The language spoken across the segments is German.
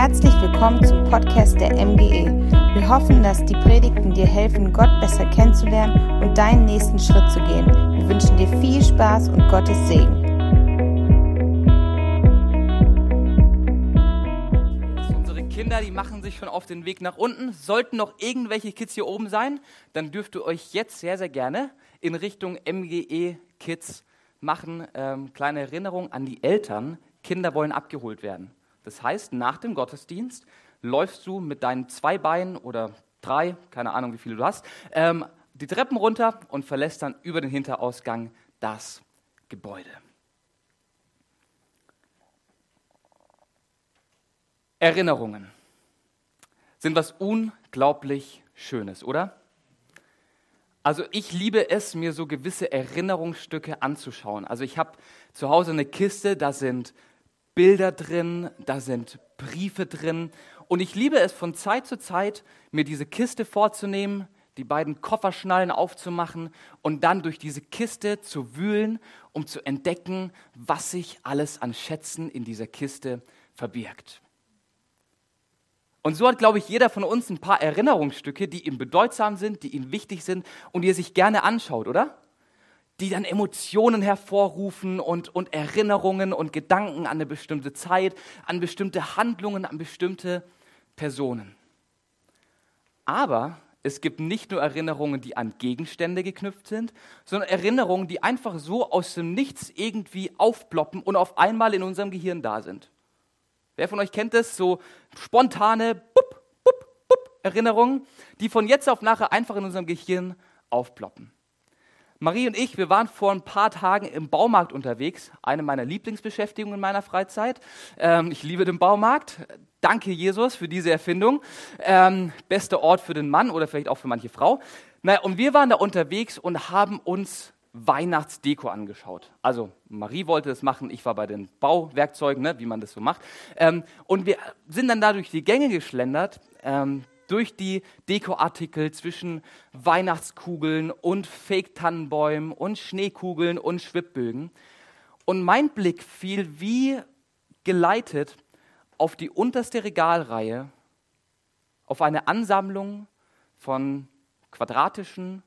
Herzlich willkommen zum Podcast der MGE. Wir hoffen, dass die Predigten dir helfen, Gott besser kennenzulernen und deinen nächsten Schritt zu gehen. Wir wünschen dir viel Spaß und Gottes Segen. Unsere Kinder, die machen sich schon auf den Weg nach unten. Sollten noch irgendwelche Kids hier oben sein, dann dürft ihr euch jetzt sehr, sehr gerne in Richtung MGE Kids machen. Ähm, kleine Erinnerung an die Eltern. Kinder wollen abgeholt werden. Das heißt, nach dem Gottesdienst läufst du mit deinen zwei Beinen oder drei, keine Ahnung, wie viele du hast, ähm, die Treppen runter und verlässt dann über den Hinterausgang das Gebäude. Erinnerungen sind was unglaublich Schönes, oder? Also ich liebe es, mir so gewisse Erinnerungsstücke anzuschauen. Also ich habe zu Hause eine Kiste, da sind Bilder drin, da sind Briefe drin. Und ich liebe es von Zeit zu Zeit, mir diese Kiste vorzunehmen, die beiden Kofferschnallen aufzumachen und dann durch diese Kiste zu wühlen, um zu entdecken, was sich alles an Schätzen in dieser Kiste verbirgt. Und so hat, glaube ich, jeder von uns ein paar Erinnerungsstücke, die ihm bedeutsam sind, die ihm wichtig sind und die er sich gerne anschaut, oder? Die dann Emotionen hervorrufen und, und Erinnerungen und Gedanken an eine bestimmte Zeit, an bestimmte Handlungen, an bestimmte Personen. Aber es gibt nicht nur Erinnerungen, die an Gegenstände geknüpft sind, sondern Erinnerungen, die einfach so aus dem Nichts irgendwie aufploppen und auf einmal in unserem Gehirn da sind. Wer von euch kennt das? So spontane Bup, Bup, Bup Erinnerungen, die von jetzt auf nachher einfach in unserem Gehirn aufploppen. Marie und ich, wir waren vor ein paar Tagen im Baumarkt unterwegs, eine meiner Lieblingsbeschäftigungen in meiner Freizeit. Ähm, ich liebe den Baumarkt. Danke, Jesus, für diese Erfindung. Ähm, bester Ort für den Mann oder vielleicht auch für manche Frau. Naja, und wir waren da unterwegs und haben uns Weihnachtsdeko angeschaut. Also Marie wollte es machen, ich war bei den Bauwerkzeugen, ne, wie man das so macht. Ähm, und wir sind dann da durch die Gänge geschlendert, ähm, durch die Dekoartikel zwischen Weihnachtskugeln und Fake-Tannenbäumen und Schneekugeln und Schwibbögen. Und mein Blick fiel wie geleitet auf die unterste Regalreihe, auf eine Ansammlung von quadratischen,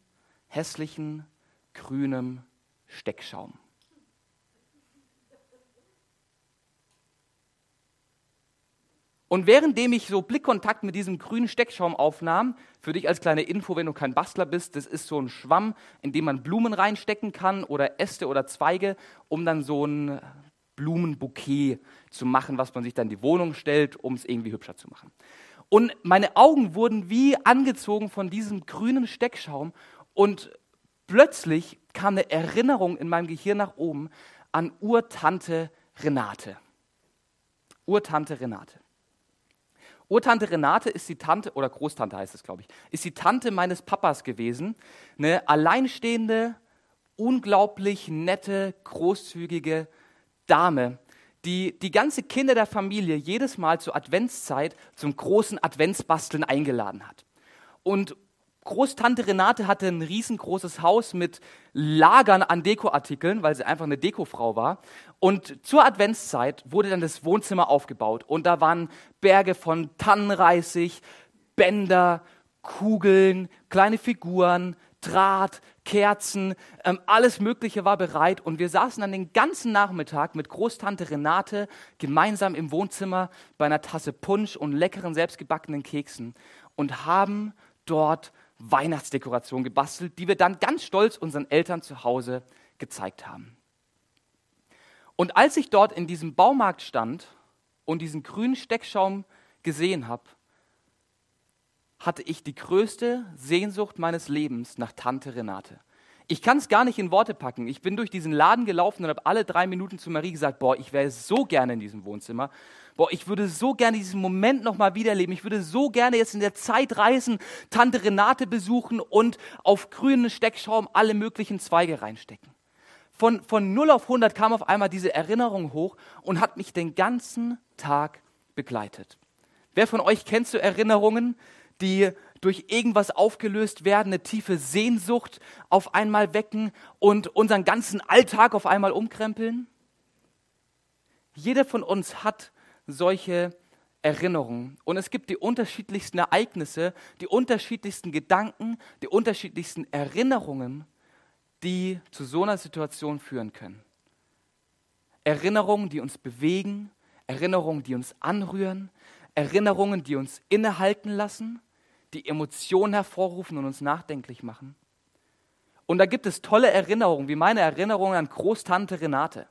hässlichen grünem Steckschaum. Und währenddem ich so Blickkontakt mit diesem grünen Steckschaum aufnahm, für dich als kleine Info, wenn du kein Bastler bist, das ist so ein Schwamm, in dem man Blumen reinstecken kann oder Äste oder Zweige, um dann so ein Blumenbouquet zu machen, was man sich dann in die Wohnung stellt, um es irgendwie hübscher zu machen. Und meine Augen wurden wie angezogen von diesem grünen Steckschaum und plötzlich kam eine Erinnerung in meinem Gehirn nach oben an Urtante Renate. Urtante Renate. Urtante Renate ist die Tante, oder Großtante heißt es, glaube ich, ist die Tante meines Papas gewesen. Eine alleinstehende, unglaublich nette, großzügige Dame, die die ganze Kinder der Familie jedes Mal zur Adventszeit zum großen Adventsbasteln eingeladen hat. Und Großtante Renate hatte ein riesengroßes Haus mit Lagern an Dekoartikeln, weil sie einfach eine Dekofrau war. Und zur Adventszeit wurde dann das Wohnzimmer aufgebaut. Und da waren Berge von Tannenreisig, Bänder, Kugeln, kleine Figuren, Draht, Kerzen, ähm, alles Mögliche war bereit. Und wir saßen dann den ganzen Nachmittag mit Großtante Renate gemeinsam im Wohnzimmer bei einer Tasse Punsch und leckeren selbstgebackenen Keksen und haben dort Weihnachtsdekoration gebastelt, die wir dann ganz stolz unseren Eltern zu Hause gezeigt haben. Und als ich dort in diesem Baumarkt stand und diesen grünen Steckschaum gesehen habe, hatte ich die größte Sehnsucht meines Lebens nach Tante Renate. Ich kann es gar nicht in Worte packen. Ich bin durch diesen Laden gelaufen und habe alle drei Minuten zu Marie gesagt, boah, ich wäre so gerne in diesem Wohnzimmer boah, ich würde so gerne diesen Moment nochmal wiederleben. Ich würde so gerne jetzt in der Zeit reisen, Tante Renate besuchen und auf grünen Steckschaum alle möglichen Zweige reinstecken. Von, von 0 auf 100 kam auf einmal diese Erinnerung hoch und hat mich den ganzen Tag begleitet. Wer von euch kennt so Erinnerungen, die durch irgendwas aufgelöst werden, eine tiefe Sehnsucht auf einmal wecken und unseren ganzen Alltag auf einmal umkrempeln? Jeder von uns hat solche Erinnerungen und es gibt die unterschiedlichsten Ereignisse, die unterschiedlichsten Gedanken, die unterschiedlichsten Erinnerungen, die zu so einer Situation führen können. Erinnerungen, die uns bewegen, Erinnerungen, die uns anrühren, Erinnerungen, die uns innehalten lassen, die Emotionen hervorrufen und uns nachdenklich machen. Und da gibt es tolle Erinnerungen, wie meine Erinnerung an Großtante Renate.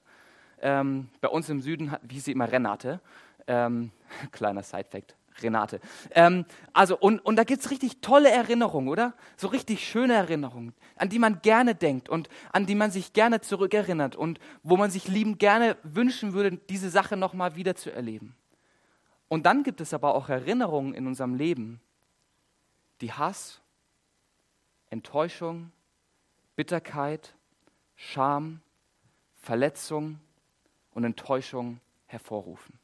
Ähm, bei uns im Süden wie sie immer Renate. Ähm, kleiner Side-Fact. Renate. Ähm, also, und, und da gibt es richtig tolle Erinnerungen, oder? So richtig schöne Erinnerungen, an die man gerne denkt und an die man sich gerne zurückerinnert und wo man sich liebend gerne wünschen würde, diese Sache nochmal wieder zu erleben. Und dann gibt es aber auch Erinnerungen in unserem Leben, die Hass, Enttäuschung, Bitterkeit, Scham, Verletzung und Enttäuschung hervorrufen.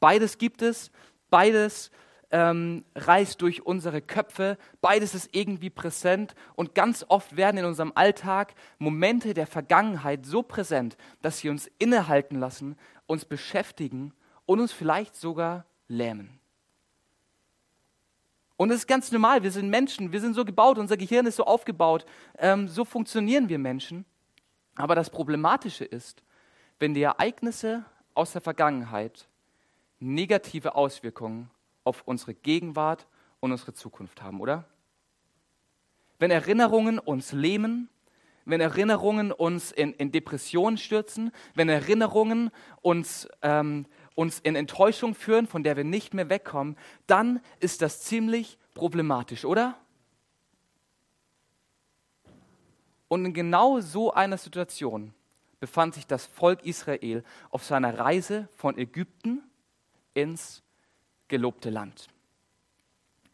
Beides gibt es, beides ähm, reist durch unsere Köpfe, beides ist irgendwie präsent und ganz oft werden in unserem Alltag Momente der Vergangenheit so präsent, dass sie uns innehalten lassen, uns beschäftigen und uns vielleicht sogar lähmen. Und es ist ganz normal, wir sind Menschen, wir sind so gebaut, unser Gehirn ist so aufgebaut, ähm, so funktionieren wir Menschen. Aber das Problematische ist, wenn die Ereignisse aus der Vergangenheit negative Auswirkungen auf unsere Gegenwart und unsere Zukunft haben, oder? Wenn Erinnerungen uns lähmen, wenn Erinnerungen uns in, in Depressionen stürzen, wenn Erinnerungen uns, ähm, uns in Enttäuschung führen, von der wir nicht mehr wegkommen, dann ist das ziemlich problematisch, oder? Und in genau so einer Situation befand sich das Volk Israel auf seiner Reise von Ägypten ins gelobte Land.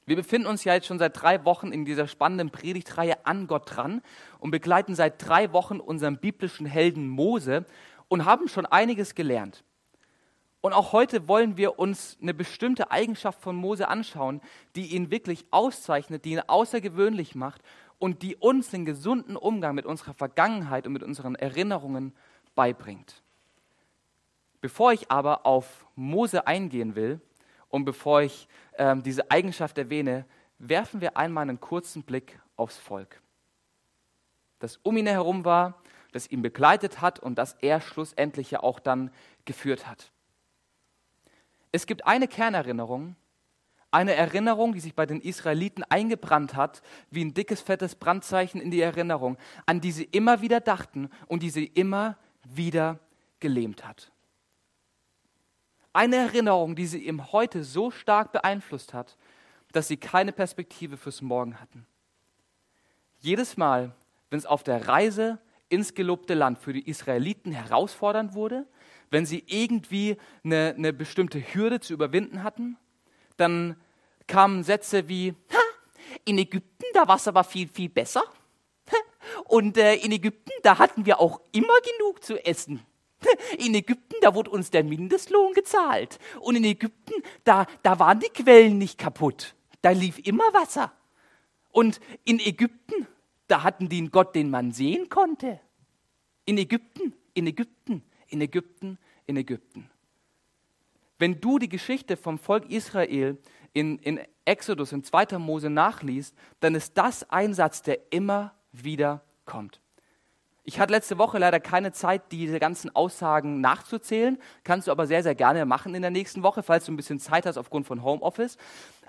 Wir befinden uns ja jetzt schon seit drei Wochen in dieser spannenden Predigtreihe an Gott dran und begleiten seit drei Wochen unseren biblischen Helden Mose und haben schon einiges gelernt. Und auch heute wollen wir uns eine bestimmte Eigenschaft von Mose anschauen, die ihn wirklich auszeichnet, die ihn außergewöhnlich macht und die uns den gesunden Umgang mit unserer Vergangenheit und mit unseren Erinnerungen beibringt. Bevor ich aber auf Mose eingehen will und bevor ich ähm, diese Eigenschaft erwähne, werfen wir einmal einen kurzen Blick aufs Volk, das um ihn herum war, das ihn begleitet hat und das er schlussendlich ja auch dann geführt hat. Es gibt eine Kernerinnerung, eine Erinnerung, die sich bei den Israeliten eingebrannt hat, wie ein dickes, fettes Brandzeichen in die Erinnerung, an die sie immer wieder dachten und die sie immer wieder gelähmt hat. Eine Erinnerung, die sie im Heute so stark beeinflusst hat, dass sie keine Perspektive fürs Morgen hatten. Jedes Mal, wenn es auf der Reise ins gelobte Land für die Israeliten herausfordernd wurde, wenn sie irgendwie eine, eine bestimmte Hürde zu überwinden hatten, dann kamen Sätze wie, in Ägypten, da war es aber viel, viel besser. Und äh, in Ägypten, da hatten wir auch immer genug zu essen. In Ägypten, da wurde uns der Mindestlohn gezahlt. Und in Ägypten, da, da waren die Quellen nicht kaputt. Da lief immer Wasser. Und in Ägypten, da hatten die einen Gott, den man sehen konnte. In Ägypten, in Ägypten, in Ägypten, in Ägypten. Wenn du die Geschichte vom Volk Israel in, in Exodus, in 2. Mose nachliest, dann ist das ein Satz, der immer wieder kommt. Ich hatte letzte Woche leider keine Zeit, diese ganzen Aussagen nachzuzählen. Kannst du aber sehr, sehr gerne machen in der nächsten Woche, falls du ein bisschen Zeit hast aufgrund von Homeoffice.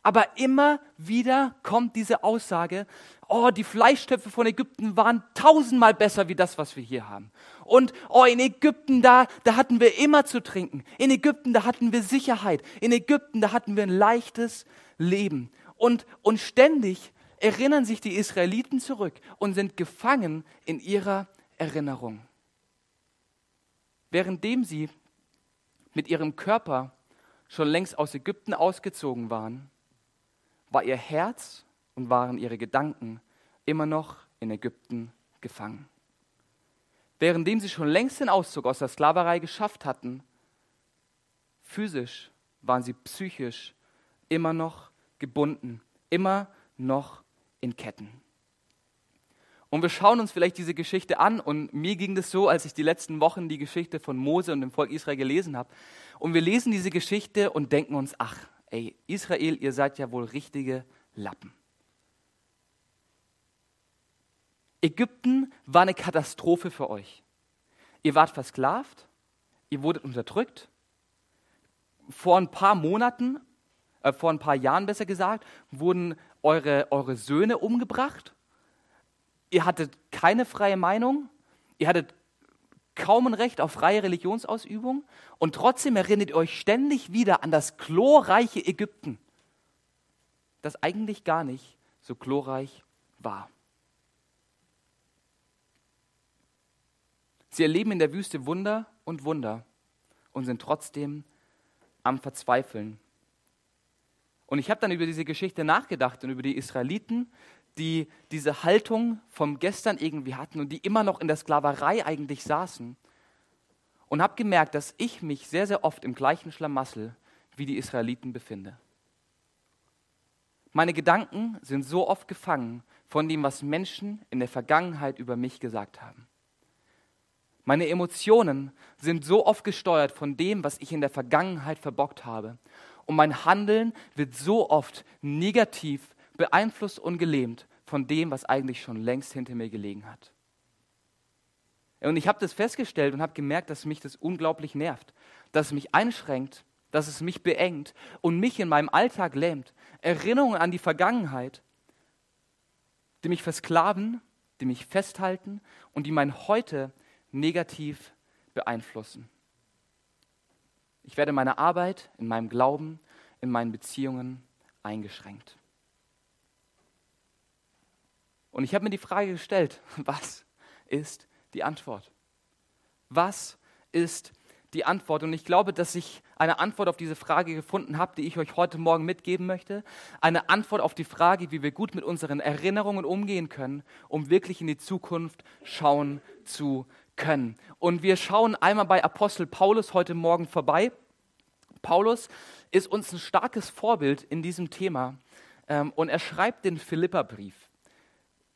Aber immer wieder kommt diese Aussage, oh, die Fleischtöpfe von Ägypten waren tausendmal besser wie das, was wir hier haben. Und oh, in Ägypten, da, da hatten wir immer zu trinken. In Ägypten, da hatten wir Sicherheit. In Ägypten, da hatten wir ein leichtes Leben. Und, und ständig erinnern sich die Israeliten zurück und sind gefangen in ihrer Erinnerung. Währenddem sie mit ihrem Körper schon längst aus Ägypten ausgezogen waren, war ihr Herz und waren ihre Gedanken immer noch in Ägypten gefangen. Währenddem sie schon längst den Auszug aus der Sklaverei geschafft hatten, physisch waren sie psychisch immer noch gebunden, immer noch in Ketten. Und wir schauen uns vielleicht diese Geschichte an. Und mir ging das so, als ich die letzten Wochen die Geschichte von Mose und dem Volk Israel gelesen habe. Und wir lesen diese Geschichte und denken uns, ach, ey, Israel, ihr seid ja wohl richtige Lappen. Ägypten war eine Katastrophe für euch. Ihr wart versklavt, ihr wurdet unterdrückt. Vor ein paar Monaten, äh, vor ein paar Jahren besser gesagt, wurden eure, eure Söhne umgebracht. Ihr hattet keine freie Meinung, ihr hattet kaum ein Recht auf freie Religionsausübung und trotzdem erinnert ihr euch ständig wieder an das glorreiche Ägypten, das eigentlich gar nicht so glorreich war. Sie erleben in der Wüste Wunder und Wunder und sind trotzdem am Verzweifeln. Und ich habe dann über diese Geschichte nachgedacht und über die Israeliten, die diese Haltung vom Gestern irgendwie hatten und die immer noch in der Sklaverei eigentlich saßen. Und habe gemerkt, dass ich mich sehr, sehr oft im gleichen Schlamassel wie die Israeliten befinde. Meine Gedanken sind so oft gefangen von dem, was Menschen in der Vergangenheit über mich gesagt haben. Meine Emotionen sind so oft gesteuert von dem, was ich in der Vergangenheit verbockt habe. Und mein Handeln wird so oft negativ beeinflusst und gelähmt von dem, was eigentlich schon längst hinter mir gelegen hat. Und ich habe das festgestellt und habe gemerkt, dass mich das unglaublich nervt, dass es mich einschränkt, dass es mich beengt und mich in meinem Alltag lähmt. Erinnerungen an die Vergangenheit, die mich versklaven, die mich festhalten und die mein Heute negativ beeinflussen. Ich werde in meiner Arbeit, in meinem Glauben, in meinen Beziehungen eingeschränkt. Und ich habe mir die Frage gestellt, was ist die Antwort? Was ist die Antwort? Und ich glaube, dass ich eine Antwort auf diese Frage gefunden habe, die ich euch heute Morgen mitgeben möchte. Eine Antwort auf die Frage, wie wir gut mit unseren Erinnerungen umgehen können, um wirklich in die Zukunft schauen zu können. Und wir schauen einmal bei Apostel Paulus heute Morgen vorbei. Paulus ist uns ein starkes Vorbild in diesem Thema ähm, und er schreibt den Philipperbrief.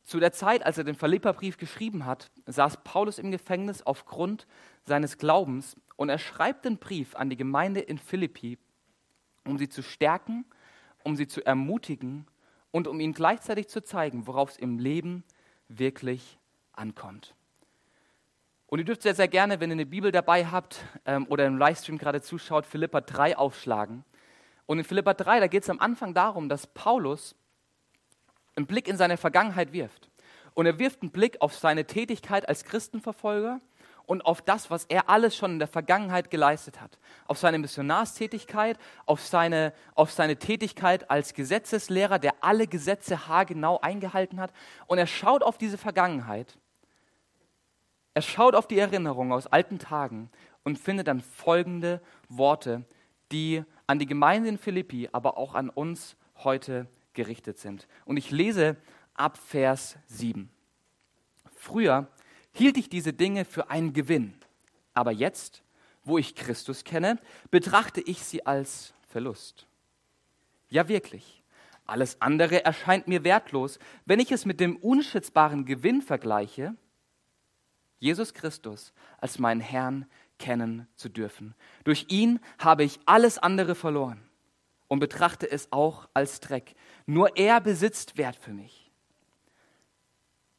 Zu der Zeit, als er den Philipperbrief geschrieben hat, saß Paulus im Gefängnis aufgrund seines Glaubens und er schreibt den Brief an die Gemeinde in Philippi, um sie zu stärken, um sie zu ermutigen und um ihnen gleichzeitig zu zeigen, worauf es im Leben wirklich ankommt. Und ihr dürft sehr, sehr gerne, wenn ihr eine Bibel dabei habt ähm, oder im Livestream gerade zuschaut, Philippa 3 aufschlagen. Und in Philippa 3, da geht es am Anfang darum, dass Paulus einen Blick in seine Vergangenheit wirft. Und er wirft einen Blick auf seine Tätigkeit als Christenverfolger und auf das, was er alles schon in der Vergangenheit geleistet hat. Auf seine Missionarstätigkeit, auf seine, auf seine Tätigkeit als Gesetzeslehrer, der alle Gesetze haargenau eingehalten hat. Und er schaut auf diese Vergangenheit er schaut auf die Erinnerungen aus alten Tagen und findet dann folgende Worte, die an die Gemeinde in Philippi, aber auch an uns heute gerichtet sind. Und ich lese ab Vers 7. Früher hielt ich diese Dinge für einen Gewinn, aber jetzt, wo ich Christus kenne, betrachte ich sie als Verlust. Ja wirklich, alles andere erscheint mir wertlos, wenn ich es mit dem unschätzbaren Gewinn vergleiche, Jesus Christus als meinen Herrn kennen zu dürfen. Durch ihn habe ich alles andere verloren und betrachte es auch als Dreck. Nur er besitzt Wert für mich.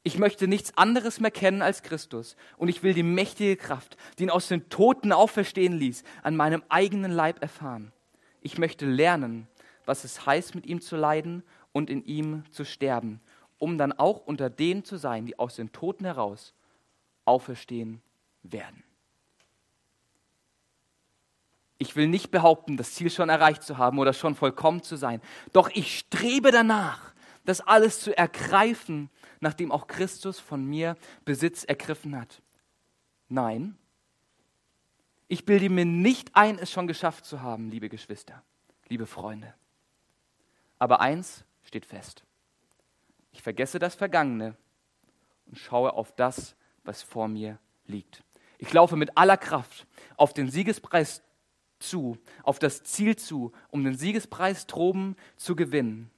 Ich möchte nichts anderes mehr kennen als Christus und ich will die mächtige Kraft, die ihn aus den Toten auferstehen ließ, an meinem eigenen Leib erfahren. Ich möchte lernen, was es heißt, mit ihm zu leiden und in ihm zu sterben, um dann auch unter denen zu sein, die aus den Toten heraus auferstehen werden. Ich will nicht behaupten, das Ziel schon erreicht zu haben oder schon vollkommen zu sein. Doch ich strebe danach, das alles zu ergreifen, nachdem auch Christus von mir Besitz ergriffen hat. Nein, ich bilde mir nicht ein, es schon geschafft zu haben, liebe Geschwister, liebe Freunde. Aber eins steht fest. Ich vergesse das Vergangene und schaue auf das, was vor mir liegt. Ich laufe mit aller Kraft auf den Siegespreis zu, auf das Ziel zu, um den Siegespreis droben zu gewinnen,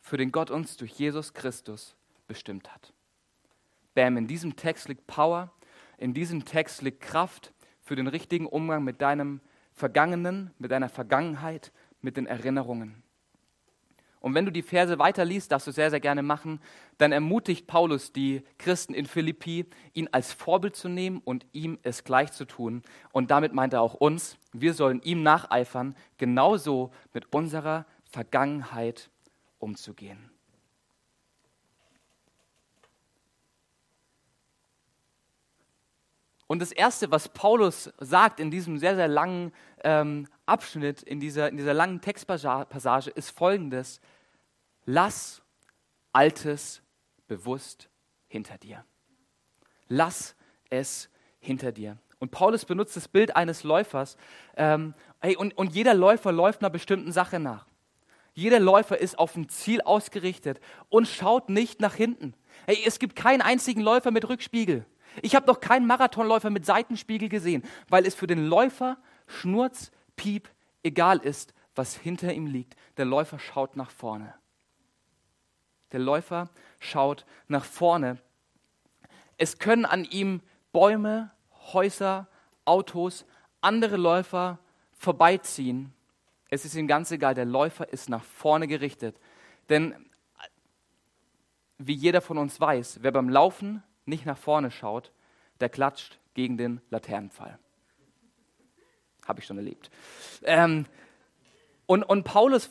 für den Gott uns durch Jesus Christus bestimmt hat. Bam, in diesem Text liegt Power, in diesem Text liegt Kraft für den richtigen Umgang mit deinem Vergangenen, mit deiner Vergangenheit, mit den Erinnerungen. Und wenn du die Verse weiterliest, darfst du sehr, sehr gerne machen, dann ermutigt Paulus die Christen in Philippi, ihn als Vorbild zu nehmen und ihm es gleich zu tun. Und damit meint er auch uns, wir sollen ihm nacheifern, genauso mit unserer Vergangenheit umzugehen. Und das Erste, was Paulus sagt in diesem sehr, sehr langen ähm, Abschnitt, in dieser, in dieser langen Textpassage, ist folgendes. Lass Altes bewusst hinter dir. Lass es hinter dir. Und Paulus benutzt das Bild eines Läufers. Ähm, hey, und, und jeder Läufer läuft einer bestimmten Sache nach. Jeder Läufer ist auf ein Ziel ausgerichtet und schaut nicht nach hinten. Hey, es gibt keinen einzigen Läufer mit Rückspiegel. Ich habe noch keinen Marathonläufer mit Seitenspiegel gesehen, weil es für den Läufer Schnurz, Piep, egal ist, was hinter ihm liegt. Der Läufer schaut nach vorne. Der Läufer schaut nach vorne. Es können an ihm Bäume, Häuser, Autos, andere Läufer vorbeiziehen. Es ist ihm ganz egal, der Läufer ist nach vorne gerichtet. Denn wie jeder von uns weiß, wer beim Laufen nicht nach vorne schaut, der klatscht gegen den Laternenpfahl. Habe ich schon erlebt. Ähm, und, und Paulus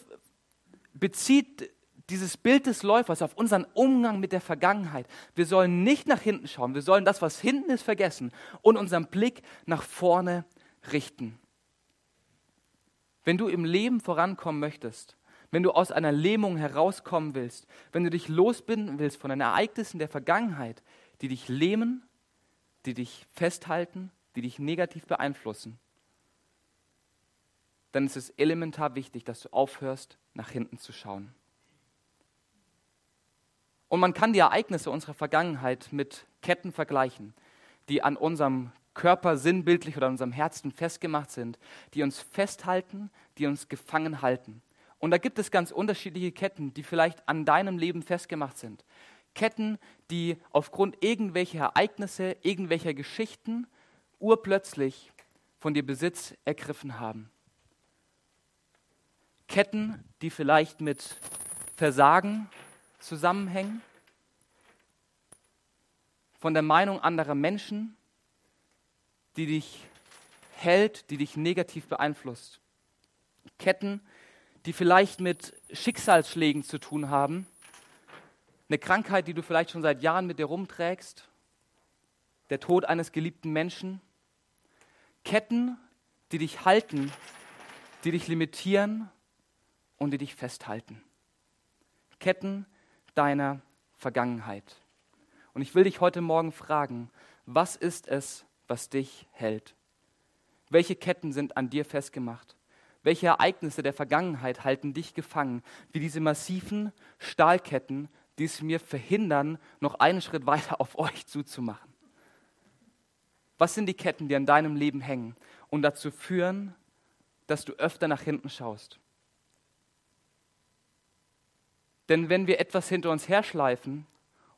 bezieht dieses Bild des Läufers auf unseren Umgang mit der Vergangenheit. Wir sollen nicht nach hinten schauen, wir sollen das, was hinten ist, vergessen und unseren Blick nach vorne richten. Wenn du im Leben vorankommen möchtest, wenn du aus einer Lähmung herauskommen willst, wenn du dich losbinden willst von den Ereignissen der Vergangenheit, die dich lähmen, die dich festhalten, die dich negativ beeinflussen, dann ist es elementar wichtig, dass du aufhörst, nach hinten zu schauen. Und man kann die Ereignisse unserer Vergangenheit mit Ketten vergleichen, die an unserem Körper sinnbildlich oder an unserem Herzen festgemacht sind, die uns festhalten, die uns gefangen halten. Und da gibt es ganz unterschiedliche Ketten, die vielleicht an deinem Leben festgemacht sind. Ketten, die aufgrund irgendwelcher Ereignisse, irgendwelcher Geschichten urplötzlich von dir Besitz ergriffen haben. Ketten, die vielleicht mit Versagen zusammenhängen, von der Meinung anderer Menschen, die dich hält, die dich negativ beeinflusst. Ketten, die vielleicht mit Schicksalsschlägen zu tun haben, eine Krankheit, die du vielleicht schon seit Jahren mit dir rumträgst, der Tod eines geliebten Menschen, Ketten, die dich halten, die dich limitieren und die dich festhalten. Ketten deiner Vergangenheit. Und ich will dich heute Morgen fragen, was ist es, was dich hält? Welche Ketten sind an dir festgemacht? Welche Ereignisse der Vergangenheit halten dich gefangen, wie diese massiven Stahlketten, die es mir verhindern, noch einen Schritt weiter auf euch zuzumachen. Was sind die Ketten, die an deinem Leben hängen und dazu führen, dass du öfter nach hinten schaust? Denn wenn wir etwas hinter uns herschleifen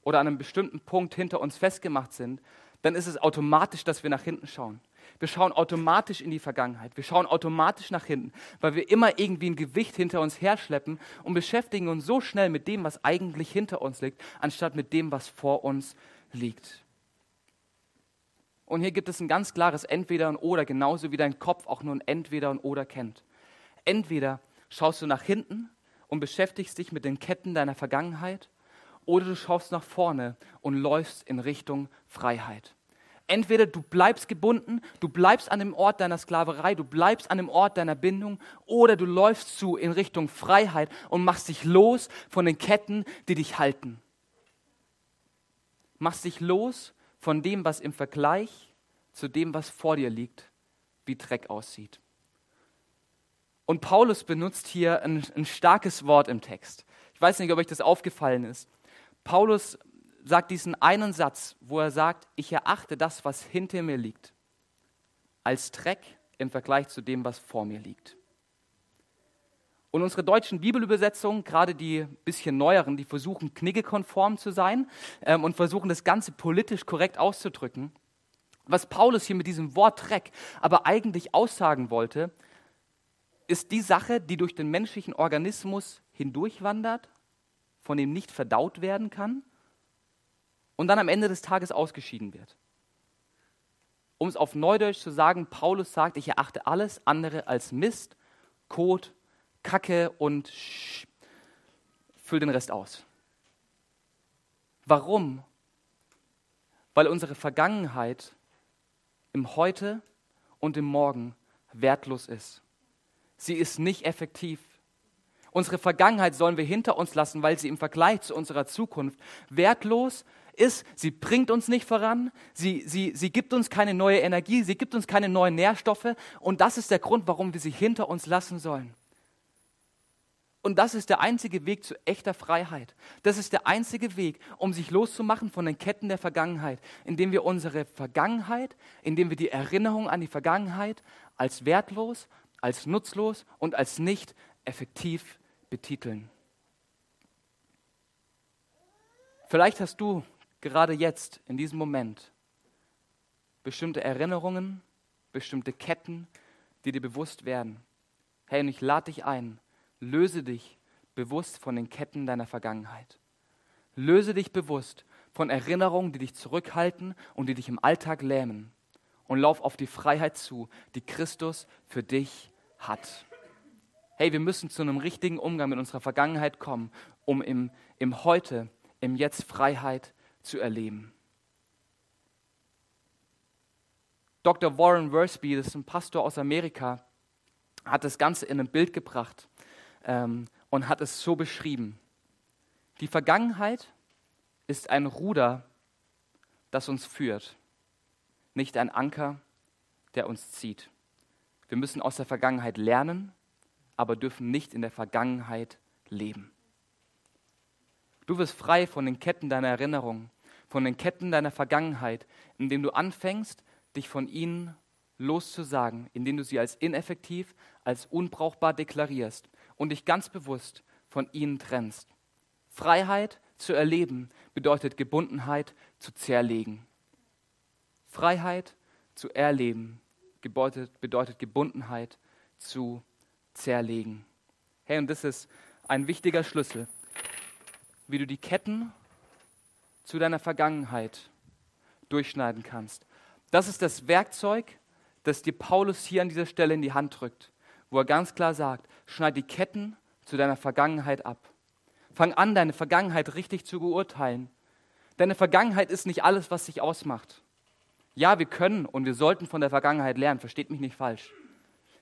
oder an einem bestimmten Punkt hinter uns festgemacht sind, dann ist es automatisch, dass wir nach hinten schauen. Wir schauen automatisch in die Vergangenheit. Wir schauen automatisch nach hinten, weil wir immer irgendwie ein Gewicht hinter uns herschleppen und beschäftigen uns so schnell mit dem, was eigentlich hinter uns liegt, anstatt mit dem, was vor uns liegt. Und hier gibt es ein ganz klares Entweder und Oder, genauso wie dein Kopf auch nur ein Entweder und Oder kennt. Entweder schaust du nach hinten und beschäftigst dich mit den Ketten deiner Vergangenheit, oder du schaust nach vorne und läufst in Richtung Freiheit. Entweder du bleibst gebunden, du bleibst an dem Ort deiner Sklaverei, du bleibst an dem Ort deiner Bindung, oder du läufst zu in Richtung Freiheit und machst dich los von den Ketten, die dich halten. Machst dich los von dem, was im Vergleich zu dem, was vor dir liegt, wie Dreck aussieht. Und Paulus benutzt hier ein, ein starkes Wort im Text. Ich weiß nicht, ob euch das aufgefallen ist. Paulus sagt diesen einen Satz, wo er sagt, ich erachte das, was hinter mir liegt, als Dreck im Vergleich zu dem, was vor mir liegt. Und unsere deutschen Bibelübersetzungen, gerade die bisschen neueren, die versuchen kniggekonform zu sein ähm, und versuchen das Ganze politisch korrekt auszudrücken. Was Paulus hier mit diesem Wort Dreck aber eigentlich aussagen wollte, ist die Sache, die durch den menschlichen Organismus hindurchwandert, von dem nicht verdaut werden kann und dann am Ende des Tages ausgeschieden wird. Um es auf Neudeutsch zu sagen, Paulus sagt, ich erachte alles andere als Mist, Kot, Kacke und Sch füll den Rest aus. Warum? Weil unsere Vergangenheit im Heute und im Morgen wertlos ist. Sie ist nicht effektiv. Unsere Vergangenheit sollen wir hinter uns lassen, weil sie im Vergleich zu unserer Zukunft wertlos ist. Sie bringt uns nicht voran, sie, sie, sie gibt uns keine neue Energie, sie gibt uns keine neuen Nährstoffe und das ist der Grund, warum wir sie hinter uns lassen sollen. Und das ist der einzige Weg zu echter Freiheit. Das ist der einzige Weg, um sich loszumachen von den Ketten der Vergangenheit, indem wir unsere Vergangenheit, indem wir die Erinnerung an die Vergangenheit als wertlos, als nutzlos und als nicht effektiv betiteln. Vielleicht hast du gerade jetzt, in diesem Moment, bestimmte Erinnerungen, bestimmte Ketten, die dir bewusst werden. Hey, und ich lade dich ein, Löse dich bewusst von den Ketten deiner Vergangenheit. Löse dich bewusst von Erinnerungen, die dich zurückhalten und die dich im Alltag lähmen. Und lauf auf die Freiheit zu, die Christus für dich hat. Hey, wir müssen zu einem richtigen Umgang mit unserer Vergangenheit kommen, um im, im Heute, im Jetzt Freiheit zu erleben. Dr. Warren Worsby, das ist ein Pastor aus Amerika, hat das Ganze in ein Bild gebracht ähm, und hat es so beschrieben. Die Vergangenheit ist ein Ruder, das uns führt, nicht ein Anker, der uns zieht. Wir müssen aus der Vergangenheit lernen, aber dürfen nicht in der Vergangenheit leben. Du wirst frei von den Ketten deiner Erinnerung, von den Ketten deiner Vergangenheit, indem du anfängst, dich von ihnen loszusagen, indem du sie als ineffektiv, als unbrauchbar deklarierst und dich ganz bewusst von ihnen trennst. Freiheit zu erleben bedeutet Gebundenheit zu zerlegen. Freiheit zu erleben bedeutet, bedeutet Gebundenheit zu zerlegen. Hey, und das ist ein wichtiger Schlüssel, wie du die Ketten zu deiner Vergangenheit durchschneiden kannst. Das ist das Werkzeug, das dir Paulus hier an dieser Stelle in die Hand drückt wo er ganz klar sagt, schneid die Ketten zu deiner Vergangenheit ab. Fang an, deine Vergangenheit richtig zu beurteilen. Deine Vergangenheit ist nicht alles, was dich ausmacht. Ja, wir können und wir sollten von der Vergangenheit lernen, versteht mich nicht falsch.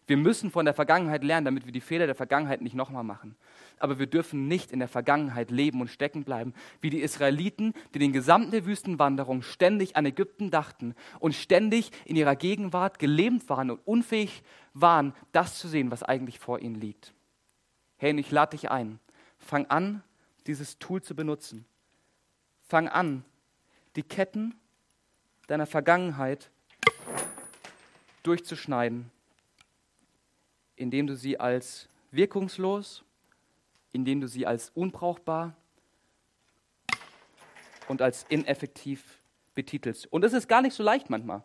Wir müssen von der Vergangenheit lernen, damit wir die Fehler der Vergangenheit nicht nochmal machen. Aber wir dürfen nicht in der Vergangenheit leben und stecken bleiben, wie die Israeliten, die den gesamten der Wüstenwanderung ständig an Ägypten dachten und ständig in ihrer Gegenwart gelähmt waren und unfähig waren, das zu sehen, was eigentlich vor ihnen liegt. Hey, und ich lade dich ein. Fang an, dieses Tool zu benutzen. Fang an, die Ketten deiner Vergangenheit durchzuschneiden indem du sie als wirkungslos, indem du sie als unbrauchbar und als ineffektiv betitelst. Und das ist gar nicht so leicht manchmal.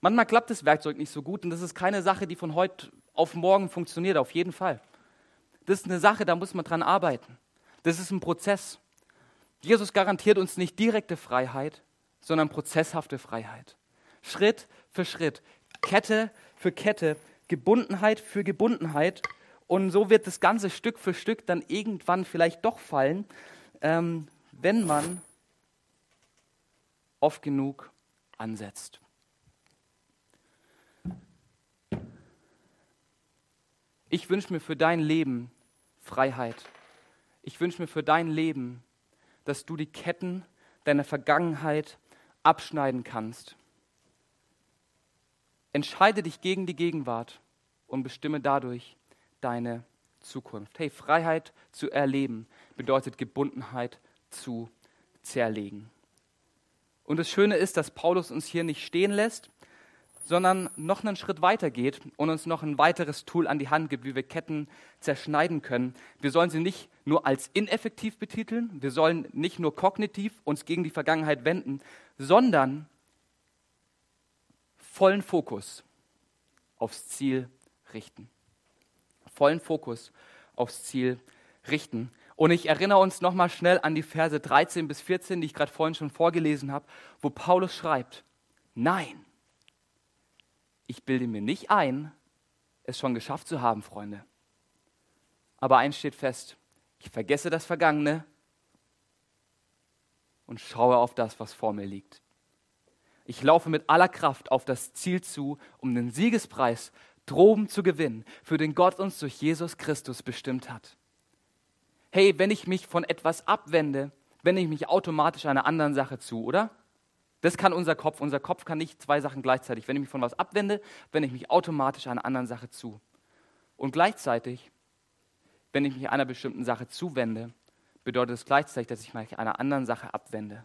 Manchmal klappt das Werkzeug nicht so gut und das ist keine Sache, die von heute auf morgen funktioniert, auf jeden Fall. Das ist eine Sache, da muss man dran arbeiten. Das ist ein Prozess. Jesus garantiert uns nicht direkte Freiheit, sondern prozesshafte Freiheit. Schritt für Schritt, Kette für Kette Gebundenheit für Gebundenheit. Und so wird das Ganze Stück für Stück dann irgendwann vielleicht doch fallen, ähm, wenn man oft genug ansetzt. Ich wünsche mir für dein Leben Freiheit. Ich wünsche mir für dein Leben, dass du die Ketten deiner Vergangenheit abschneiden kannst Entscheide dich gegen die Gegenwart und bestimme dadurch deine Zukunft. Hey, Freiheit zu erleben bedeutet Gebundenheit zu zerlegen. Und das Schöne ist, dass Paulus uns hier nicht stehen lässt, sondern noch einen Schritt weiter geht und uns noch ein weiteres Tool an die Hand gibt, wie wir Ketten zerschneiden können. Wir sollen sie nicht nur als ineffektiv betiteln, wir sollen nicht nur kognitiv uns gegen die Vergangenheit wenden, sondern vollen Fokus aufs Ziel richten. Vollen Fokus aufs Ziel richten. Und ich erinnere uns nochmal schnell an die Verse 13 bis 14, die ich gerade vorhin schon vorgelesen habe, wo Paulus schreibt, nein, ich bilde mir nicht ein, es schon geschafft zu haben, Freunde. Aber eins steht fest, ich vergesse das Vergangene und schaue auf das, was vor mir liegt. Ich laufe mit aller Kraft auf das Ziel zu, um den Siegespreis droben zu gewinnen, für den Gott uns durch Jesus Christus bestimmt hat. Hey, wenn ich mich von etwas abwende, wende ich mich automatisch einer anderen Sache zu, oder? Das kann unser Kopf. Unser Kopf kann nicht zwei Sachen gleichzeitig. Wenn ich mich von was abwende, wende ich mich automatisch einer anderen Sache zu. Und gleichzeitig, wenn ich mich einer bestimmten Sache zuwende, bedeutet es gleichzeitig, dass ich mich einer anderen Sache abwende.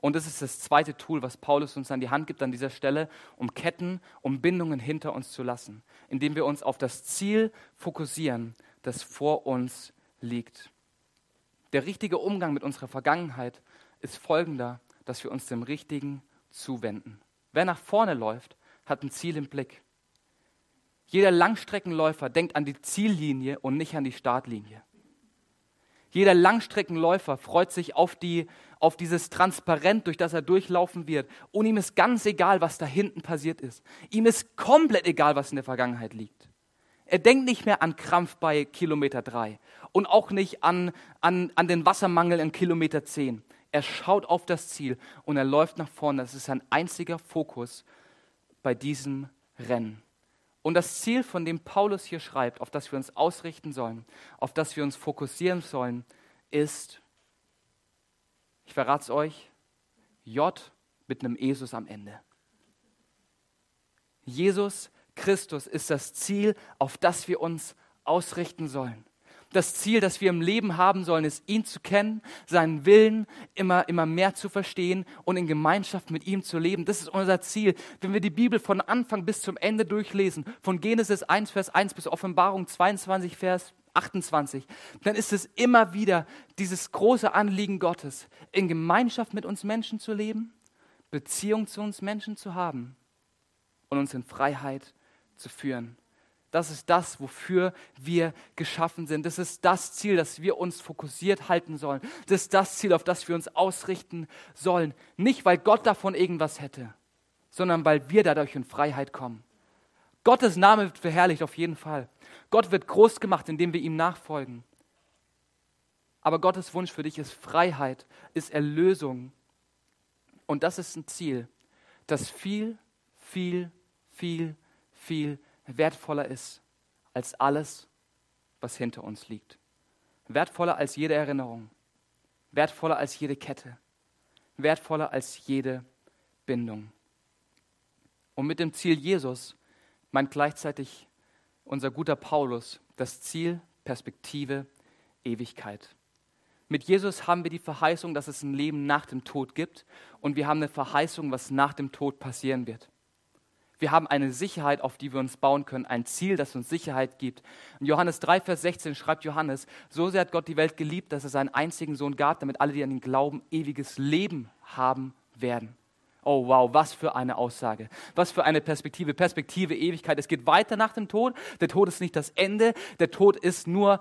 Und das ist das zweite Tool, was Paulus uns an die Hand gibt an dieser Stelle, um Ketten, um Bindungen hinter uns zu lassen, indem wir uns auf das Ziel fokussieren, das vor uns liegt. Der richtige Umgang mit unserer Vergangenheit ist folgender dass wir uns dem Richtigen zuwenden. Wer nach vorne läuft, hat ein Ziel im Blick. Jeder Langstreckenläufer denkt an die Ziellinie und nicht an die Startlinie. Jeder Langstreckenläufer freut sich auf, die, auf dieses Transparent, durch das er durchlaufen wird. Und ihm ist ganz egal, was da hinten passiert ist. Ihm ist komplett egal, was in der Vergangenheit liegt. Er denkt nicht mehr an Krampf bei Kilometer 3 und auch nicht an, an, an den Wassermangel in Kilometer 10. Er schaut auf das Ziel und er läuft nach vorne. Das ist sein einziger Fokus bei diesem Rennen. Und das Ziel, von dem Paulus hier schreibt, auf das wir uns ausrichten sollen, auf das wir uns fokussieren sollen, ist, ich verrate es euch, J mit einem Jesus am Ende. Jesus Christus ist das Ziel, auf das wir uns ausrichten sollen das Ziel, das wir im Leben haben sollen, ist, ihn zu kennen, seinen Willen immer, immer mehr zu verstehen und in Gemeinschaft mit ihm zu leben. Das ist unser Ziel. Wenn wir die Bibel von Anfang bis zum Ende durchlesen, von Genesis 1, Vers 1 bis Offenbarung 22, Vers 28, dann ist es immer wieder dieses große Anliegen Gottes, in Gemeinschaft mit uns Menschen zu leben, Beziehung zu uns Menschen zu haben und uns in Freiheit zu führen. Das ist das, wofür wir geschaffen sind. Das ist das Ziel, das wir uns fokussiert halten sollen. Das ist das Ziel, auf das wir uns ausrichten sollen. Nicht, weil Gott davon irgendwas hätte, sondern weil wir dadurch in Freiheit kommen. Gottes Name wird verherrlicht auf jeden Fall. Gott wird groß gemacht, indem wir ihm nachfolgen. Aber Gottes Wunsch für dich ist Freiheit, ist Erlösung. Und das ist ein Ziel, das viel, viel, viel, viel wertvoller ist als alles, was hinter uns liegt. Wertvoller als jede Erinnerung. Wertvoller als jede Kette. Wertvoller als jede Bindung. Und mit dem Ziel Jesus meint gleichzeitig unser guter Paulus das Ziel, Perspektive, Ewigkeit. Mit Jesus haben wir die Verheißung, dass es ein Leben nach dem Tod gibt und wir haben eine Verheißung, was nach dem Tod passieren wird. Wir haben eine Sicherheit, auf die wir uns bauen können, ein Ziel, das uns Sicherheit gibt. In Johannes 3, Vers 16 schreibt Johannes, so sehr hat Gott die Welt geliebt, dass er seinen einzigen Sohn gab, damit alle, die an ihn glauben, ewiges Leben haben werden. Oh wow, was für eine Aussage, was für eine Perspektive, Perspektive Ewigkeit. Es geht weiter nach dem Tod. Der Tod ist nicht das Ende, der Tod ist nur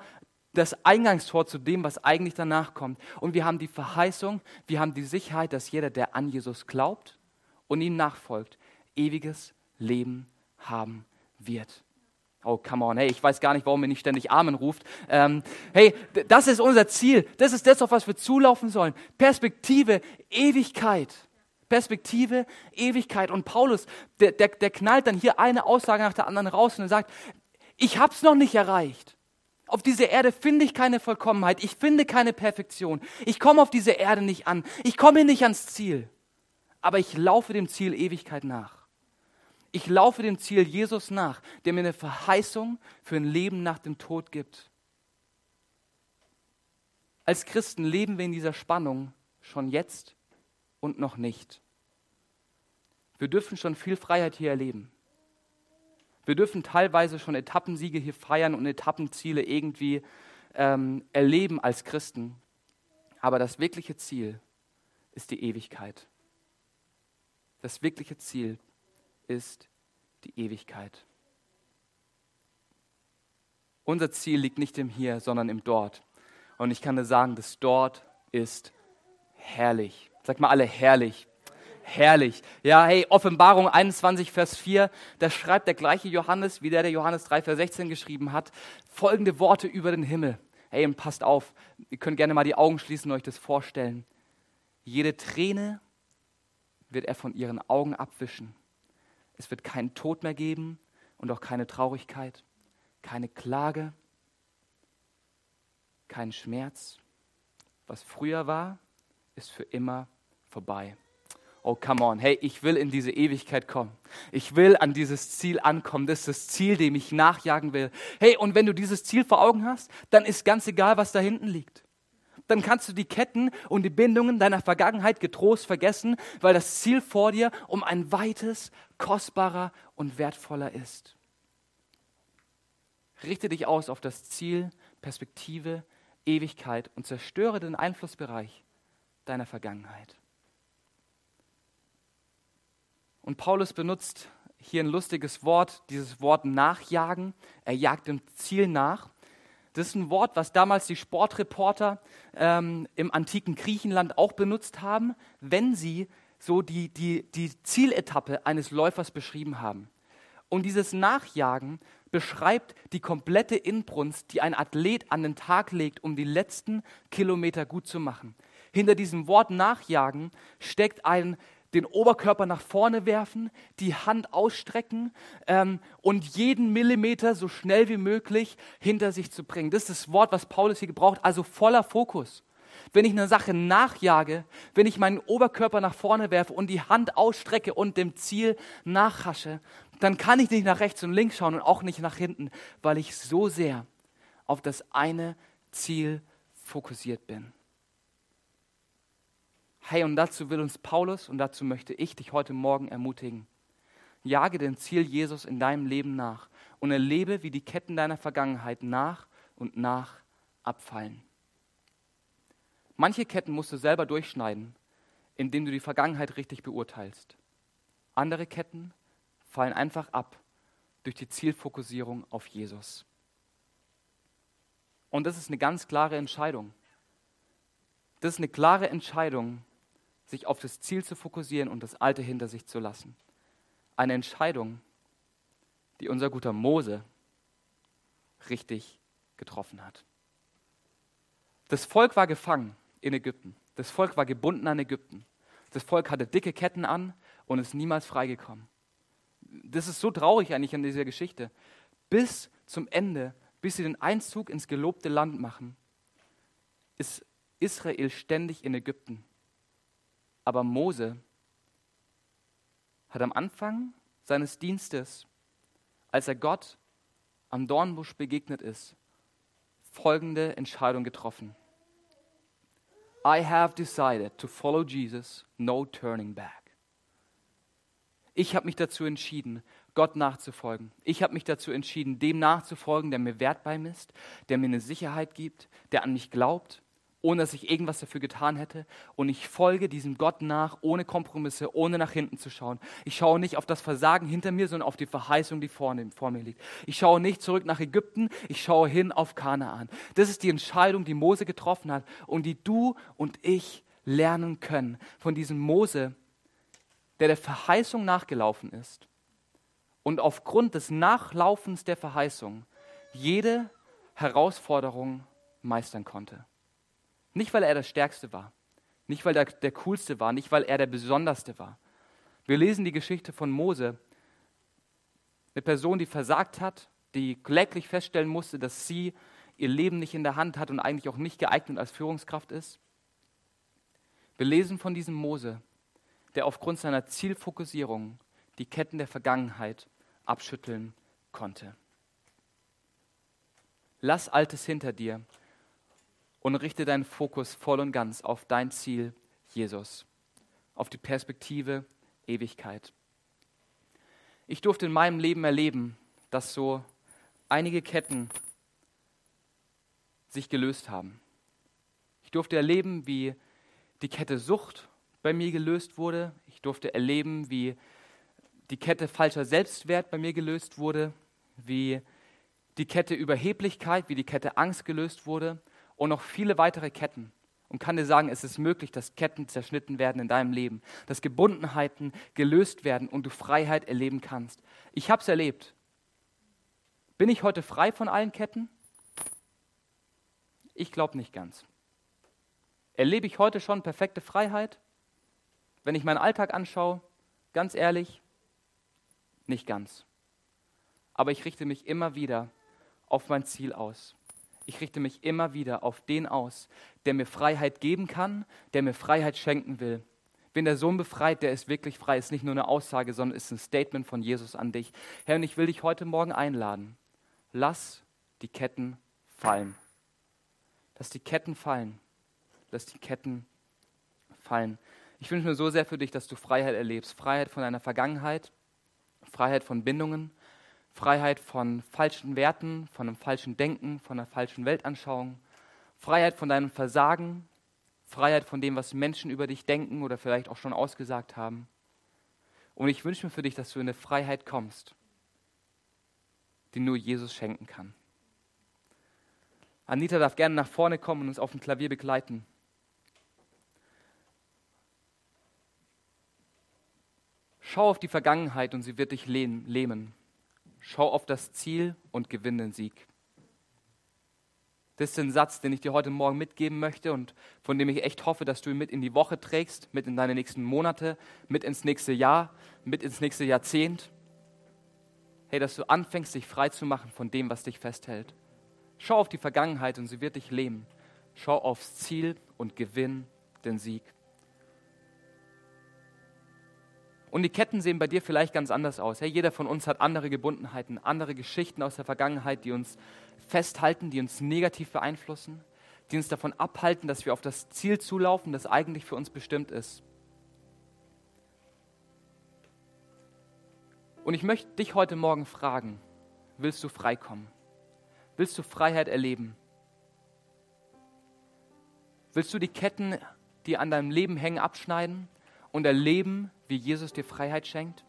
das Eingangstor zu dem, was eigentlich danach kommt. Und wir haben die Verheißung, wir haben die Sicherheit, dass jeder, der an Jesus glaubt und ihm nachfolgt, ewiges Leben haben wird. Oh, come on, hey, ich weiß gar nicht, warum ihr nicht ständig Amen ruft. Ähm, hey, das ist unser Ziel. Das ist das, auf was wir zulaufen sollen. Perspektive, Ewigkeit. Perspektive, Ewigkeit. Und Paulus, der, der, der knallt dann hier eine Aussage nach der anderen raus und sagt, ich habe es noch nicht erreicht. Auf dieser Erde finde ich keine Vollkommenheit. Ich finde keine Perfektion. Ich komme auf diese Erde nicht an. Ich komme nicht ans Ziel. Aber ich laufe dem Ziel Ewigkeit nach. Ich laufe dem Ziel Jesus nach, der mir eine Verheißung für ein Leben nach dem Tod gibt. Als Christen leben wir in dieser Spannung schon jetzt und noch nicht. Wir dürfen schon viel Freiheit hier erleben. Wir dürfen teilweise schon Etappensiege hier feiern und Etappenziele irgendwie ähm, erleben als Christen. Aber das wirkliche Ziel ist die Ewigkeit. Das wirkliche Ziel ist die Ewigkeit. Unser Ziel liegt nicht im Hier, sondern im Dort. Und ich kann dir sagen, das Dort ist herrlich. Sag mal alle herrlich. Herrlich. Ja, hey, Offenbarung 21, Vers 4, da schreibt der gleiche Johannes, wie der, der Johannes 3, Vers 16 geschrieben hat, folgende Worte über den Himmel. Hey, und passt auf, ihr könnt gerne mal die Augen schließen und euch das vorstellen. Jede Träne wird er von ihren Augen abwischen. Es wird keinen Tod mehr geben und auch keine Traurigkeit, keine Klage, kein Schmerz. Was früher war, ist für immer vorbei. Oh, come on. Hey, ich will in diese Ewigkeit kommen. Ich will an dieses Ziel ankommen. Das ist das Ziel, dem ich nachjagen will. Hey, und wenn du dieses Ziel vor Augen hast, dann ist ganz egal, was da hinten liegt. Dann kannst du die Ketten und die Bindungen deiner Vergangenheit getrost vergessen, weil das Ziel vor dir um ein weites, kostbarer und wertvoller ist. Richte dich aus auf das Ziel, Perspektive, Ewigkeit und zerstöre den Einflussbereich deiner Vergangenheit. Und Paulus benutzt hier ein lustiges Wort, dieses Wort nachjagen. Er jagt dem Ziel nach. Das ist ein Wort, was damals die Sportreporter ähm, im antiken Griechenland auch benutzt haben, wenn sie so die, die, die Zieletappe eines Läufers beschrieben haben. Und dieses Nachjagen beschreibt die komplette Inbrunst, die ein Athlet an den Tag legt, um die letzten Kilometer gut zu machen. Hinter diesem Wort Nachjagen steckt ein den Oberkörper nach vorne werfen, die Hand ausstrecken ähm, und jeden Millimeter so schnell wie möglich hinter sich zu bringen. Das ist das Wort, was Paulus hier gebraucht, also voller Fokus. Wenn ich eine Sache nachjage, wenn ich meinen Oberkörper nach vorne werfe und die Hand ausstrecke und dem Ziel nachhasche, dann kann ich nicht nach rechts und links schauen und auch nicht nach hinten, weil ich so sehr auf das eine Ziel fokussiert bin. Hey, und dazu will uns Paulus und dazu möchte ich dich heute Morgen ermutigen. Jage dem Ziel Jesus in deinem Leben nach und erlebe, wie die Ketten deiner Vergangenheit nach und nach abfallen. Manche Ketten musst du selber durchschneiden, indem du die Vergangenheit richtig beurteilst. Andere Ketten fallen einfach ab durch die Zielfokussierung auf Jesus. Und das ist eine ganz klare Entscheidung. Das ist eine klare Entscheidung, sich auf das Ziel zu fokussieren und das Alte hinter sich zu lassen. Eine Entscheidung, die unser guter Mose richtig getroffen hat. Das Volk war gefangen in Ägypten. Das Volk war gebunden an Ägypten. Das Volk hatte dicke Ketten an und ist niemals freigekommen. Das ist so traurig eigentlich an dieser Geschichte. Bis zum Ende, bis sie den Einzug ins gelobte Land machen, ist Israel ständig in Ägypten aber Mose hat am Anfang seines Dienstes, als er Gott am Dornbusch begegnet ist, folgende Entscheidung getroffen. I have decided to follow Jesus, no turning back. Ich habe mich dazu entschieden, Gott nachzufolgen. Ich habe mich dazu entschieden, dem nachzufolgen, der mir Wert beimisst, der mir eine Sicherheit gibt, der an mich glaubt ohne dass ich irgendwas dafür getan hätte. Und ich folge diesem Gott nach, ohne Kompromisse, ohne nach hinten zu schauen. Ich schaue nicht auf das Versagen hinter mir, sondern auf die Verheißung, die vor, vor mir liegt. Ich schaue nicht zurück nach Ägypten, ich schaue hin auf Kanaan. Das ist die Entscheidung, die Mose getroffen hat und die du und ich lernen können von diesem Mose, der der Verheißung nachgelaufen ist und aufgrund des Nachlaufens der Verheißung jede Herausforderung meistern konnte. Nicht, weil er der Stärkste war, nicht, weil er der Coolste war, nicht, weil er der Besonderste war. Wir lesen die Geschichte von Mose, eine Person, die versagt hat, die kläglich feststellen musste, dass sie ihr Leben nicht in der Hand hat und eigentlich auch nicht geeignet als Führungskraft ist. Wir lesen von diesem Mose, der aufgrund seiner Zielfokussierung die Ketten der Vergangenheit abschütteln konnte. Lass Altes hinter dir und richte deinen Fokus voll und ganz auf dein Ziel, Jesus, auf die Perspektive Ewigkeit. Ich durfte in meinem Leben erleben, dass so einige Ketten sich gelöst haben. Ich durfte erleben, wie die Kette Sucht bei mir gelöst wurde. Ich durfte erleben, wie die Kette falscher Selbstwert bei mir gelöst wurde, wie die Kette Überheblichkeit, wie die Kette Angst gelöst wurde und noch viele weitere Ketten. Und kann dir sagen, es ist möglich, dass Ketten zerschnitten werden in deinem Leben, dass Gebundenheiten gelöst werden und du Freiheit erleben kannst. Ich habe es erlebt. Bin ich heute frei von allen Ketten? Ich glaube nicht ganz. Erlebe ich heute schon perfekte Freiheit? Wenn ich meinen Alltag anschaue, ganz ehrlich, nicht ganz. Aber ich richte mich immer wieder auf mein Ziel aus. Ich richte mich immer wieder auf den aus, der mir Freiheit geben kann, der mir Freiheit schenken will. Wenn der Sohn befreit, der ist wirklich frei. Ist nicht nur eine Aussage, sondern ist ein Statement von Jesus an dich. Herr, und ich will dich heute Morgen einladen. Lass die Ketten fallen. Lass die Ketten fallen. Lass die Ketten fallen. Ich wünsche mir so sehr für dich, dass du Freiheit erlebst. Freiheit von deiner Vergangenheit, Freiheit von Bindungen, Freiheit von falschen Werten, von einem falschen Denken, von einer falschen Weltanschauung, Freiheit von deinem Versagen, Freiheit von dem, was Menschen über dich denken oder vielleicht auch schon ausgesagt haben. Und ich wünsche mir für dich, dass du in eine Freiheit kommst, die nur Jesus schenken kann. Anita darf gerne nach vorne kommen und uns auf dem Klavier begleiten. Schau auf die Vergangenheit und sie wird dich lähmen. Schau auf das Ziel und gewinne den Sieg. Das ist ein Satz, den ich dir heute Morgen mitgeben möchte und von dem ich echt hoffe, dass du ihn mit in die Woche trägst, mit in deine nächsten Monate, mit ins nächste Jahr, mit ins nächste Jahrzehnt. Hey, dass du anfängst, dich frei zu machen von dem, was dich festhält. Schau auf die Vergangenheit und sie wird dich lähmen. Schau aufs Ziel und gewinn den Sieg. Und die Ketten sehen bei dir vielleicht ganz anders aus. Hey, jeder von uns hat andere Gebundenheiten, andere Geschichten aus der Vergangenheit, die uns festhalten, die uns negativ beeinflussen, die uns davon abhalten, dass wir auf das Ziel zulaufen, das eigentlich für uns bestimmt ist. Und ich möchte dich heute Morgen fragen, willst du freikommen? Willst du Freiheit erleben? Willst du die Ketten, die an deinem Leben hängen, abschneiden und erleben, wie Jesus dir Freiheit schenkt?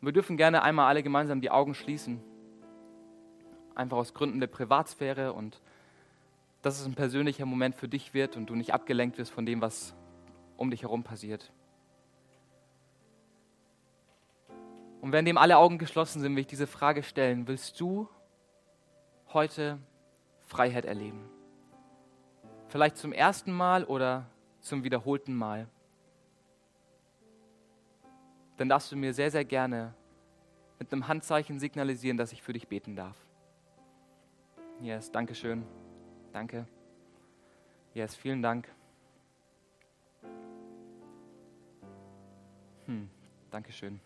Wir dürfen gerne einmal alle gemeinsam die Augen schließen. Einfach aus Gründen der Privatsphäre und dass es ein persönlicher Moment für dich wird und du nicht abgelenkt wirst von dem, was um dich herum passiert. Und während dem alle Augen geschlossen sind, will ich diese Frage stellen. Willst du heute Freiheit erleben? Vielleicht zum ersten Mal oder zum wiederholten Mal, dann darfst du mir sehr, sehr gerne mit einem Handzeichen signalisieren, dass ich für dich beten darf. Yes, danke schön. Danke. Yes, vielen Dank. Hm, danke schön.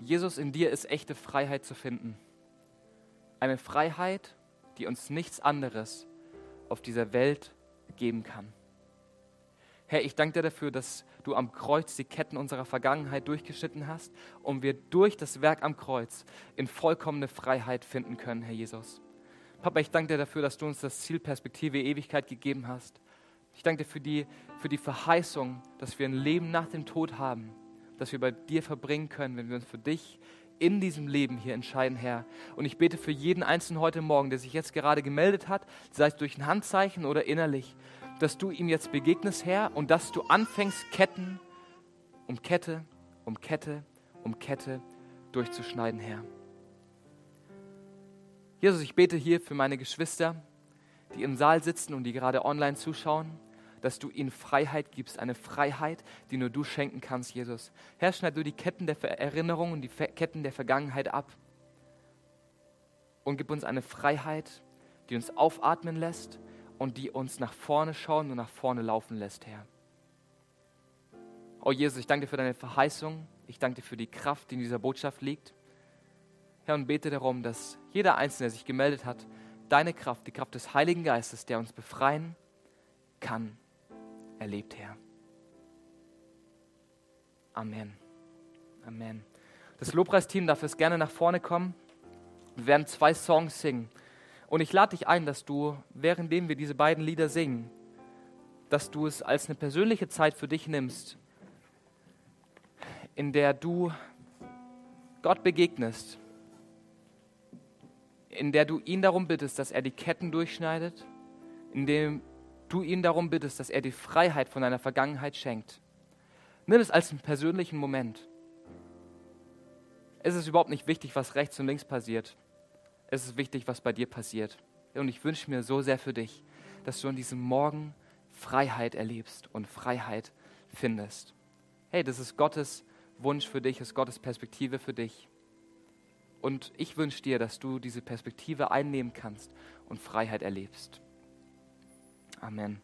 Jesus, in dir ist echte Freiheit zu finden. Eine Freiheit, die uns nichts anderes auf dieser Welt geben kann. Herr, ich danke dir dafür, dass du am Kreuz die Ketten unserer Vergangenheit durchgeschnitten hast und wir durch das Werk am Kreuz in vollkommene Freiheit finden können, Herr Jesus. Papa, ich danke dir dafür, dass du uns das Ziel Perspektive Ewigkeit gegeben hast. Ich danke dir für die, für die Verheißung, dass wir ein Leben nach dem Tod haben, das wir bei dir verbringen können, wenn wir uns für dich in diesem Leben hier entscheiden, Herr. Und ich bete für jeden Einzelnen heute Morgen, der sich jetzt gerade gemeldet hat, sei es durch ein Handzeichen oder innerlich, dass du ihm jetzt begegnest, Herr, und dass du anfängst, Ketten um Kette, um Kette, um Kette durchzuschneiden, Herr. Jesus, ich bete hier für meine Geschwister, die im Saal sitzen und die gerade online zuschauen dass du ihnen Freiheit gibst, eine Freiheit, die nur du schenken kannst, Jesus. Herr, schneid du die Ketten der Erinnerung und die Ketten der Vergangenheit ab und gib uns eine Freiheit, die uns aufatmen lässt und die uns nach vorne schauen und nach vorne laufen lässt, Herr. Oh Jesus, ich danke dir für deine Verheißung. Ich danke dir für die Kraft, die in dieser Botschaft liegt. Herr, und bete darum, dass jeder Einzelne, der sich gemeldet hat, deine Kraft, die Kraft des Heiligen Geistes, der uns befreien kann, erlebt, Herr. Amen. Amen. Das Lobpreisteam darf jetzt gerne nach vorne kommen. Wir werden zwei Songs singen. Und ich lade dich ein, dass du, währenddem wir diese beiden Lieder singen, dass du es als eine persönliche Zeit für dich nimmst, in der du Gott begegnest, in der du ihn darum bittest, dass er die Ketten durchschneidet, in dem du ihn darum bittest, dass er die Freiheit von deiner Vergangenheit schenkt. Nimm es als einen persönlichen Moment. Es ist überhaupt nicht wichtig, was rechts und links passiert. Es ist wichtig, was bei dir passiert. Und ich wünsche mir so sehr für dich, dass du an diesem Morgen Freiheit erlebst und Freiheit findest. Hey, das ist Gottes Wunsch für dich, ist Gottes Perspektive für dich. Und ich wünsche dir, dass du diese Perspektive einnehmen kannst und Freiheit erlebst. Amen.